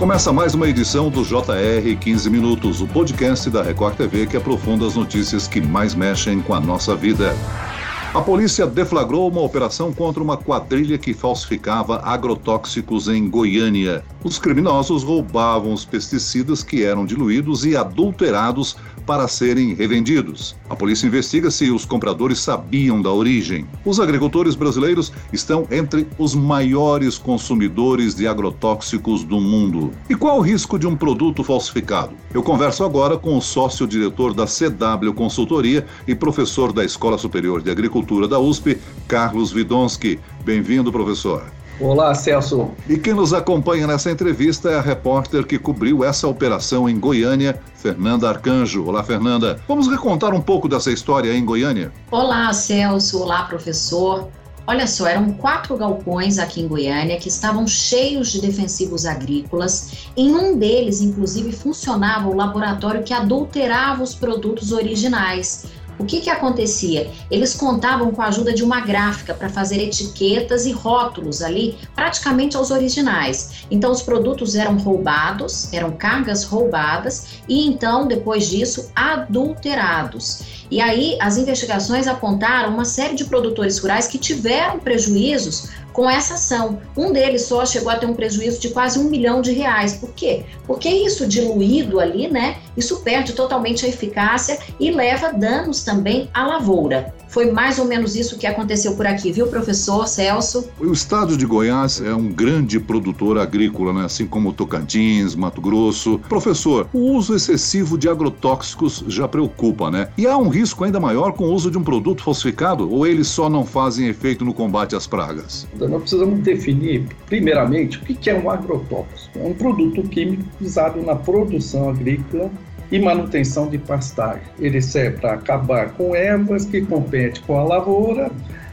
Começa mais uma edição do JR 15 Minutos, o podcast da Record TV que aprofunda as notícias que mais mexem com a nossa vida. A polícia deflagrou uma operação contra uma quadrilha que falsificava agrotóxicos em Goiânia. Os criminosos roubavam os pesticidas que eram diluídos e adulterados para serem revendidos. A polícia investiga se os compradores sabiam da origem. Os agricultores brasileiros estão entre os maiores consumidores de agrotóxicos do mundo. E qual o risco de um produto falsificado? Eu converso agora com o sócio-diretor da CW Consultoria e professor da Escola Superior de Agricultura da USP, Carlos Vidonski. Bem-vindo, professor. Olá, Celso. E quem nos acompanha nessa entrevista é a repórter que cobriu essa operação em Goiânia, Fernanda Arcanjo. Olá, Fernanda. Vamos recontar um pouco dessa história em Goiânia? Olá, Celso. Olá, professor. Olha só, eram quatro galpões aqui em Goiânia que estavam cheios de defensivos agrícolas. Em um deles, inclusive, funcionava o laboratório que adulterava os produtos originais. O que, que acontecia? Eles contavam com a ajuda de uma gráfica para fazer etiquetas e rótulos ali, praticamente aos originais. Então, os produtos eram roubados, eram cargas roubadas e então, depois disso, adulterados. E aí, as investigações apontaram uma série de produtores rurais que tiveram prejuízos com essa ação. Um deles só chegou a ter um prejuízo de quase um milhão de reais. Por quê? Porque isso diluído ali, né? Isso perde totalmente a eficácia e leva danos também à lavoura. Foi mais ou menos isso que aconteceu por aqui, viu, professor Celso? O estado de Goiás é um grande produtor agrícola, né? assim como Tocantins, Mato Grosso. Professor, o uso excessivo de agrotóxicos já preocupa, né? E há um risco ainda maior com o uso de um produto falsificado ou eles só não fazem efeito no combate às pragas? Então, nós precisamos definir, primeiramente, o que é um agrotóxico. É um produto químico usado na produção agrícola e manutenção de pastagem. Ele serve para acabar com ervas que competem com a lavoura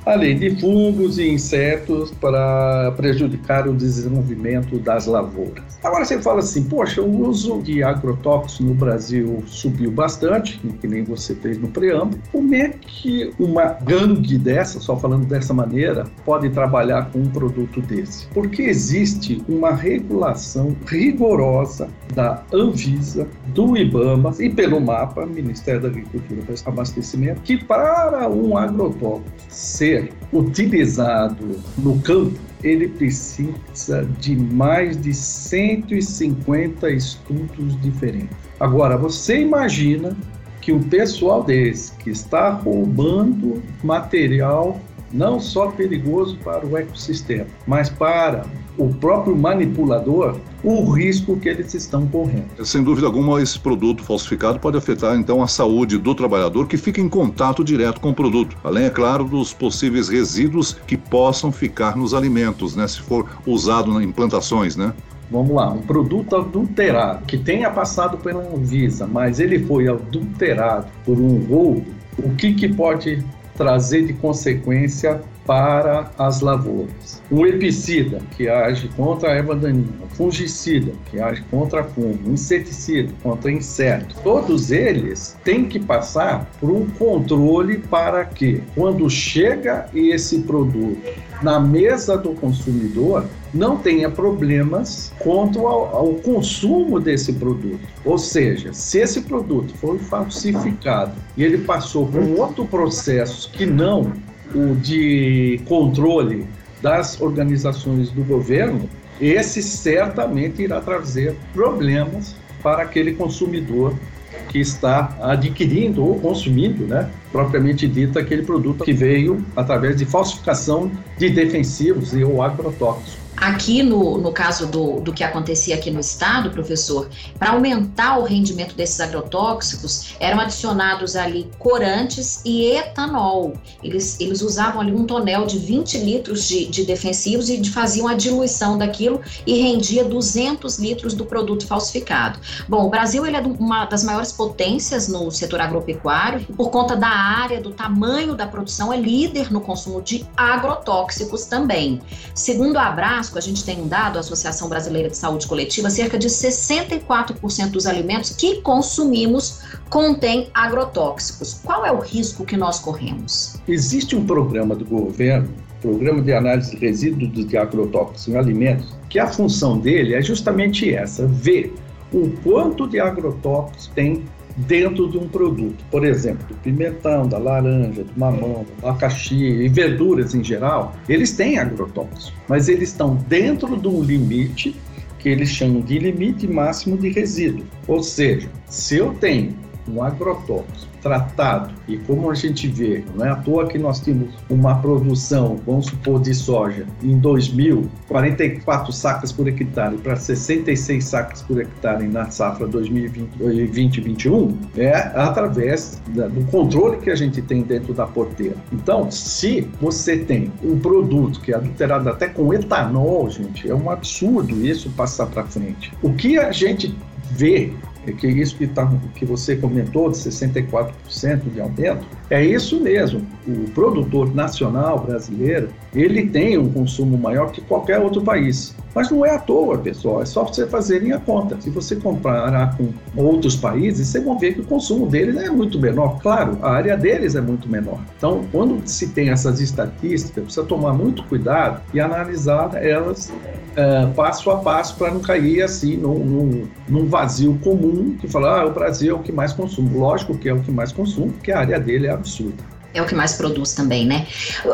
além de fungos e insetos para prejudicar o desenvolvimento das lavouras. Agora você fala assim, poxa, o uso de agrotóxicos no Brasil subiu bastante, que nem você fez no preâmbulo. Como é que uma gangue dessa, só falando dessa maneira, pode trabalhar com um produto desse? Porque existe uma regulação rigorosa da Anvisa, do IBAMA e pelo MAPA, Ministério da Agricultura e Abastecimento, que para um agrotóxico ser ser utilizado no campo, ele precisa de mais de 150 estudos diferentes. Agora, você imagina que um pessoal desse que está roubando material não só perigoso para o ecossistema, mas para o próprio manipulador, o risco que eles estão correndo. Sem dúvida alguma, esse produto falsificado pode afetar então a saúde do trabalhador que fica em contato direto com o produto, além, é claro, dos possíveis resíduos que possam ficar nos alimentos, né, se for usado em plantações, né? Vamos lá, um produto adulterado que tenha passado pela Anvisa, mas ele foi adulterado por um roubo, o que, que pode trazer de consequência para as lavouras. Um herbicida, que age contra a erva daninha, um fungicida, que age contra fungo, um inseticida, contra inseto. Todos eles têm que passar por um controle para que, quando chega esse produto na mesa do consumidor, não tenha problemas quanto ao, ao, consumo desse produto. Ou seja, se esse produto foi falsificado e ele passou por outro processo que não o de controle das organizações do governo, esse certamente irá trazer problemas para aquele consumidor que está adquirindo ou consumindo, né, propriamente dito, aquele produto que veio através de falsificação de defensivos e ou agrotóxicos. Aqui, no, no caso do, do que acontecia aqui no estado, professor, para aumentar o rendimento desses agrotóxicos, eram adicionados ali corantes e etanol. Eles, eles usavam ali um tonel de 20 litros de, de defensivos e faziam a diluição daquilo e rendia 200 litros do produto falsificado. Bom, o Brasil ele é uma das maiores potências no setor agropecuário, por conta da área, do tamanho da produção, é líder no consumo de agrotóxicos também. Segundo a Abraço, a gente tem um dado, a Associação Brasileira de Saúde Coletiva, cerca de 64% dos alimentos que consumimos contém agrotóxicos. Qual é o risco que nós corremos? Existe um programa do governo Programa de Análise de Resíduos de Agrotóxicos em Alimentos, que a função dele é justamente essa, ver o quanto de agrotóxicos tem dentro de um produto. Por exemplo, do pimentão, da laranja, do mamão, do abacaxi e verduras em geral, eles têm agrotóxicos, mas eles estão dentro de um limite que eles chamam de limite máximo de resíduo. Ou seja, se eu tenho um agrotóxico tratado. E como a gente vê, não é à toa que nós temos uma produção, vamos supor, de soja em 2000, 44 sacas por hectare para 66 sacas por hectare na safra 2020-2021, é através do controle que a gente tem dentro da porteira. Então, se você tem um produto que é adulterado até com etanol, gente, é um absurdo isso passar para frente. O que a gente vê que isso que, tá, que você comentou, de 64% de aumento, é isso mesmo. O produtor nacional brasileiro, ele tem um consumo maior que qualquer outro país. Mas não é à toa, pessoal, é só você fazerem a conta. Se você comparar com outros países, você vai ver que o consumo deles é muito menor. Claro, a área deles é muito menor. Então, quando se tem essas estatísticas, precisa tomar muito cuidado e analisar elas uh, passo a passo para não cair assim num, num, num, vazio comum que fala, ah, o Brasil é o que mais consome. Lógico que é o que mais consome, porque a área dele é absurda é o que mais produz também, né?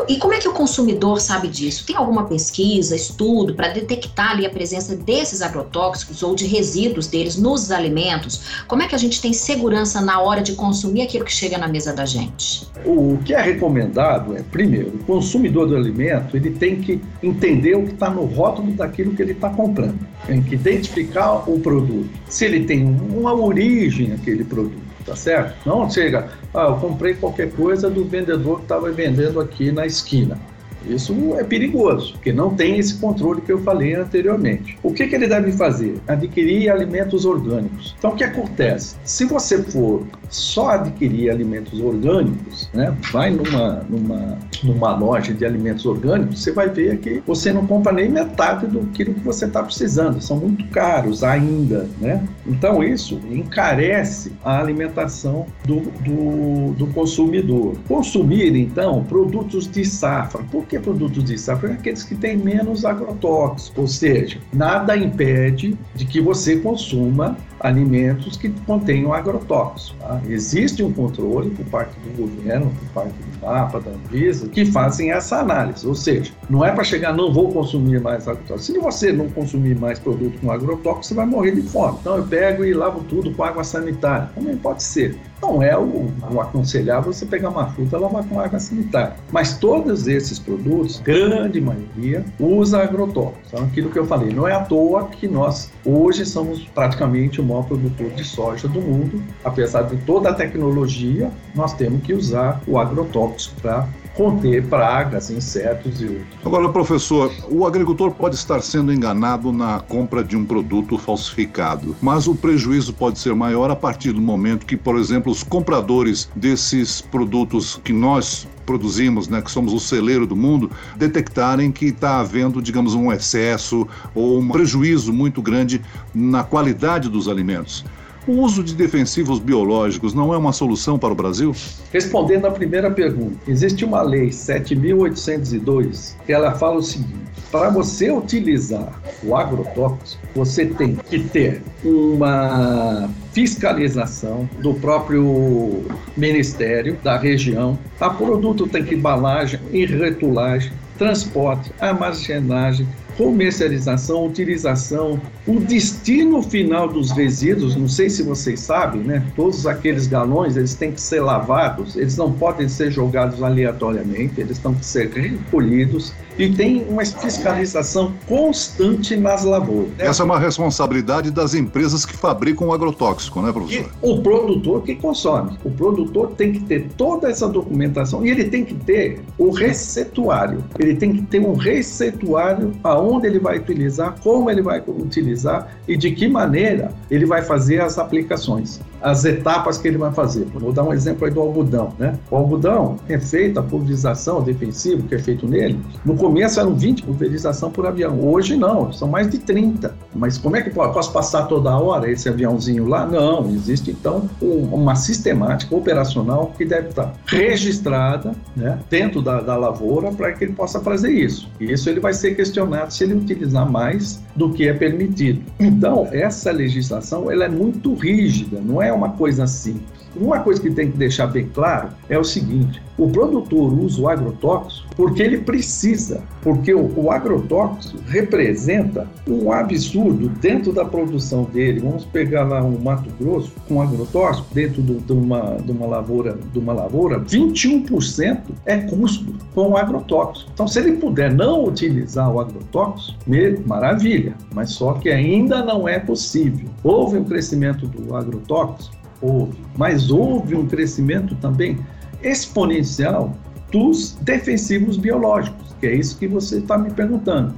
E como é que o consumidor sabe disso? Tem alguma pesquisa, estudo para detectar ali a presença desses agrotóxicos ou de resíduos deles nos alimentos? Como é que a gente tem segurança na hora de consumir aquilo que chega na mesa da gente? O que é recomendado é, primeiro, o consumidor do alimento ele tem que entender o que está no rótulo daquilo que ele está comprando. Tem que identificar o produto. Se ele tem uma origem aquele produto tá certo? Não chega, ah, eu comprei qualquer coisa do vendedor que estava vendendo aqui na esquina. Isso é perigoso, porque não tem esse controle que eu falei anteriormente. O que, que ele deve fazer? Adquirir alimentos orgânicos. Então, o que acontece? Se você for só adquirir alimentos orgânicos, né, vai numa, numa, numa loja de alimentos orgânicos, você vai ver que você não compra nem metade do que você está precisando. São muito caros ainda, né? Então, isso encarece a alimentação do, do, do consumidor. Consumir, então, produtos de safra. Por que produtos de safra? Aqueles que têm menos agrotóxicos, ou seja, nada impede de que você consuma alimentos que contenham agrotóxicos. Tá? Existe um controle por parte do governo, por parte do MAPA, da Anvisa, que fazem essa análise. Ou seja, não é para chegar, não vou consumir mais agrotóxicos. Se você não consumir mais produto com agrotóxicos, você vai morrer de fome. Então eu pego e lavo tudo com água sanitária. Também pode ser. Não é o, o você pegar uma fruta e lavar com água sanitária. Mas todos esses produtos, grande maioria, usa agrotóxicos. Então, aquilo que eu falei, não é à toa que nós hoje somos praticamente o maior produtor de soja do mundo. Apesar de toda a tecnologia, nós temos que usar o agrotóxico para conter pragas, insetos e outros. Agora, professor, o agricultor pode estar sendo enganado na compra de um produto falsificado, mas o prejuízo pode ser maior a partir do momento que, por exemplo, os compradores desses produtos que nós produzimos, né, que somos o celeiro do mundo, detectarem que está havendo, digamos, um excesso ou um prejuízo muito grande na qualidade dos alimentos. O uso de defensivos biológicos não é uma solução para o Brasil? Respondendo à primeira pergunta, existe uma lei 7802 que ela fala o seguinte: para você utilizar o agrotóxico, você tem que ter uma fiscalização do próprio ministério da região. A produto tem que embalagem e retulagem, transporte, armazenagem, comercialização, utilização, o destino final dos resíduos, não sei se vocês sabem, né? Todos aqueles galões, eles têm que ser lavados, eles não podem ser jogados aleatoriamente, eles têm que ser recolhidos e tem uma fiscalização constante nas lavouras. Né? Essa é uma responsabilidade das empresas que fabricam o agrotóxico, né, professor? E o produtor que consome. O produtor tem que ter toda essa documentação e ele tem que ter o receituário. Ele tem que ter um receituário aonde ele vai utilizar, como ele vai utilizar e de que maneira ele vai fazer as aplicações. As etapas que ele vai fazer. Vou dar um exemplo aí do algodão, né? O algodão é feito, a pulverização defensiva que é feito nele, no começo eram 20 pulverização por avião. Hoje não, são mais de 30. Mas como é que pode? Posso passar toda hora esse aviãozinho lá? Não, existe então uma sistemática operacional que deve estar registrada né, dentro da, da lavoura para que ele possa fazer isso. E isso ele vai ser questionado se ele utilizar mais do que é permitido. Então, essa legislação ela é muito rígida, não é uma coisa simples. Uma coisa que tem que deixar bem claro é o seguinte: o produtor usa o agrotóxico porque ele precisa, porque o, o agrotóxico representa um absurdo dentro da produção dele. Vamos pegar lá um Mato Grosso com agrotóxico dentro do, de, uma, de uma lavoura, de uma lavoura, 21% é custo com agrotóxico. Então, se ele puder não utilizar o agrotóxico, maravilha, mas só que ainda não é possível. Houve um crescimento do agrotóxico Houve. Mas houve um crescimento também exponencial dos defensivos biológicos, que é isso que você está me perguntando.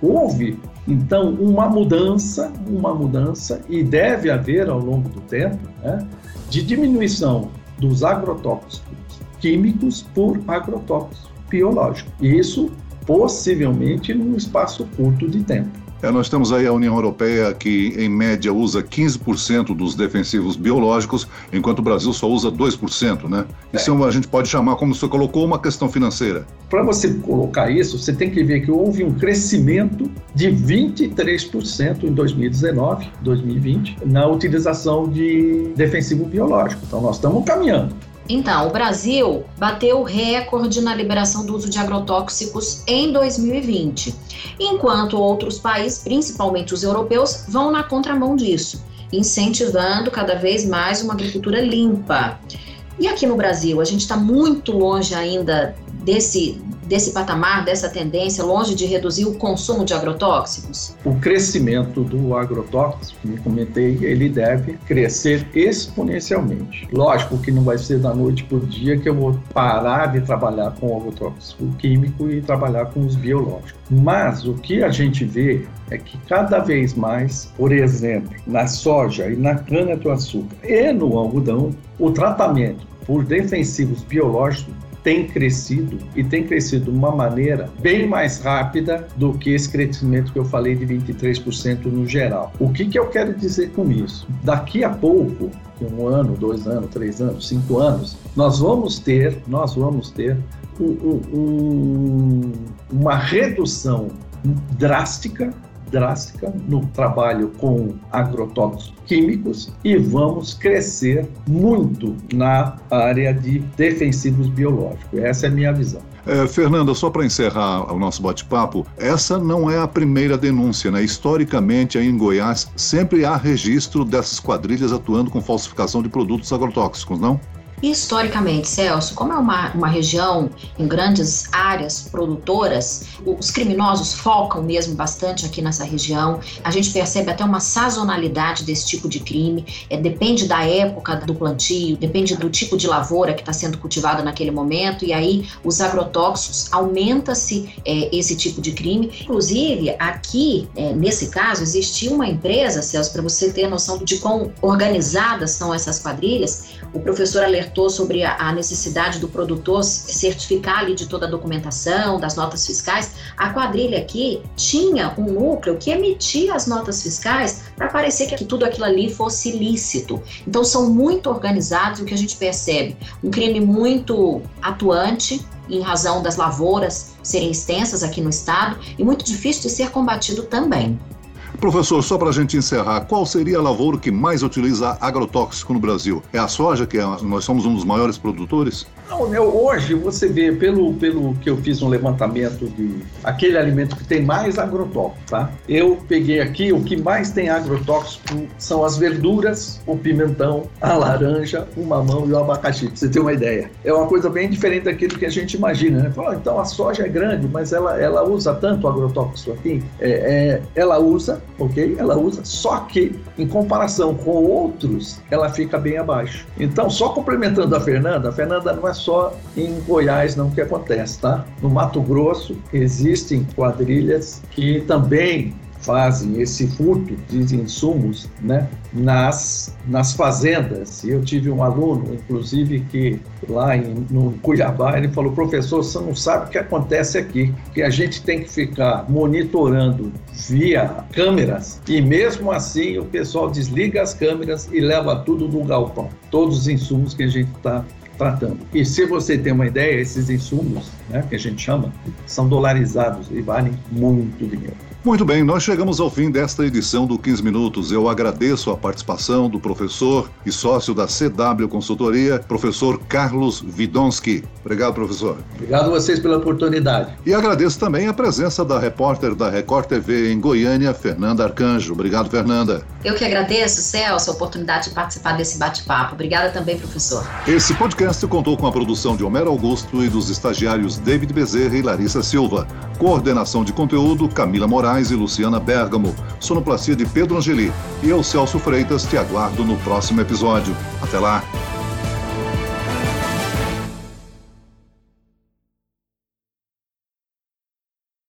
Houve, então, uma mudança, uma mudança, e deve haver ao longo do tempo, né, de diminuição dos agrotóxicos químicos por agrotóxicos biológicos. Isso possivelmente num espaço curto de tempo. É, nós temos aí a União Europeia que, em média, usa 15% dos defensivos biológicos, enquanto o Brasil só usa 2%, né? Isso é. a gente pode chamar, como você colocou, uma questão financeira. Para você colocar isso, você tem que ver que houve um crescimento de 23% em 2019, 2020, na utilização de defensivo biológico. Então, nós estamos caminhando. Então, o Brasil bateu o recorde na liberação do uso de agrotóxicos em 2020, enquanto outros países, principalmente os europeus, vão na contramão disso, incentivando cada vez mais uma agricultura limpa. E aqui no Brasil, a gente está muito longe ainda desse, desse patamar, dessa tendência, longe de reduzir o consumo de agrotóxicos? O crescimento do agrotóxico, como comentei, ele deve crescer exponencialmente. Lógico que não vai ser da noite para o dia que eu vou parar de trabalhar com o agrotóxico químico e trabalhar com os biológicos. Mas o que a gente vê é que cada vez mais, por exemplo, na soja e na cana-de-açúcar e no algodão, o tratamento por defensivos biológicos tem crescido e tem crescido de uma maneira bem mais rápida do que esse crescimento que eu falei de 23% no geral. O que, que eu quero dizer com isso? Daqui a pouco, um ano, dois anos, três anos, cinco anos, nós vamos ter, nós vamos ter um, um, uma redução drástica drástica no trabalho com agrotóxicos químicos e vamos crescer muito na área de defensivos biológicos. Essa é a minha visão. É, Fernanda, só para encerrar o nosso bate-papo, essa não é a primeira denúncia, né? Historicamente, aí em Goiás, sempre há registro dessas quadrilhas atuando com falsificação de produtos agrotóxicos, não? Historicamente, Celso, como é uma, uma região em grandes áreas produtoras, os criminosos focam mesmo bastante aqui nessa região. A gente percebe até uma sazonalidade desse tipo de crime. É, depende da época do plantio, depende do tipo de lavoura que está sendo cultivada naquele momento. E aí, os agrotóxicos aumenta-se é, esse tipo de crime. Inclusive, aqui, é, nesse caso, existia uma empresa, Celso, para você ter noção de quão organizadas são essas quadrilhas. O professor alertou alertou sobre a, necessidade do produtor certificar ali de toda a documentação, das notas fiscais, a quadrilha aqui tinha um núcleo que emitia as notas fiscais para parecer que tudo aquilo ali fosse lícito. Então são muito organizados, o que a gente percebe, um crime muito atuante, em razão das lavouras serem extensas aqui no estado e muito difícil de ser combatido também. Professor, só para a gente encerrar, qual seria a lavoura que mais utiliza agrotóxico no Brasil? É a soja, que é, nós somos um dos maiores produtores? Não, hoje você vê, pelo, pelo que eu fiz um levantamento de aquele alimento que tem mais agrotóxico, tá? Eu peguei aqui, o que mais tem agrotóxico são as verduras, o pimentão, a laranja, o mamão e o abacaxi, pra você ter uma ideia. É uma coisa bem diferente daquilo que a gente imagina, né? Fala, então a soja é grande, mas ela, ela usa tanto agrotóxico aqui? É, é, ela usa, ok? Ela usa, só que em comparação com outros, ela fica bem abaixo. Então, só complementando a Fernanda, a Fernanda não é só em Goiás não que acontece, tá? No Mato Grosso existem quadrilhas que também fazem esse furto de insumos né, nas, nas fazendas. Eu tive um aluno, inclusive, que lá em, no Cuiabá, ele falou, professor, você não sabe o que acontece aqui, que a gente tem que ficar monitorando via câmeras e mesmo assim o pessoal desliga as câmeras e leva tudo no galpão, todos os insumos que a gente está tratando. E se você tem uma ideia, esses insumos, né, que a gente chama, são dolarizados e valem muito dinheiro. Muito bem, nós chegamos ao fim desta edição do 15 Minutos. Eu agradeço a participação do professor e sócio da CW Consultoria, professor Carlos Vidonski. Obrigado, professor. Obrigado a vocês pela oportunidade. E agradeço também a presença da repórter da Record TV em Goiânia, Fernanda Arcanjo. Obrigado, Fernanda. Eu que agradeço, Celso, a oportunidade de participar desse bate-papo. Obrigada também, professor. Esse podcast contou com a produção de Homero Augusto e dos estagiários David Bezerra e Larissa Silva. Coordenação de conteúdo, Camila Moraes Moraes e Luciana Bergamo, sonoplastia de Pedro Angeli. E eu, Celso Freitas, te aguardo no próximo episódio. Até lá!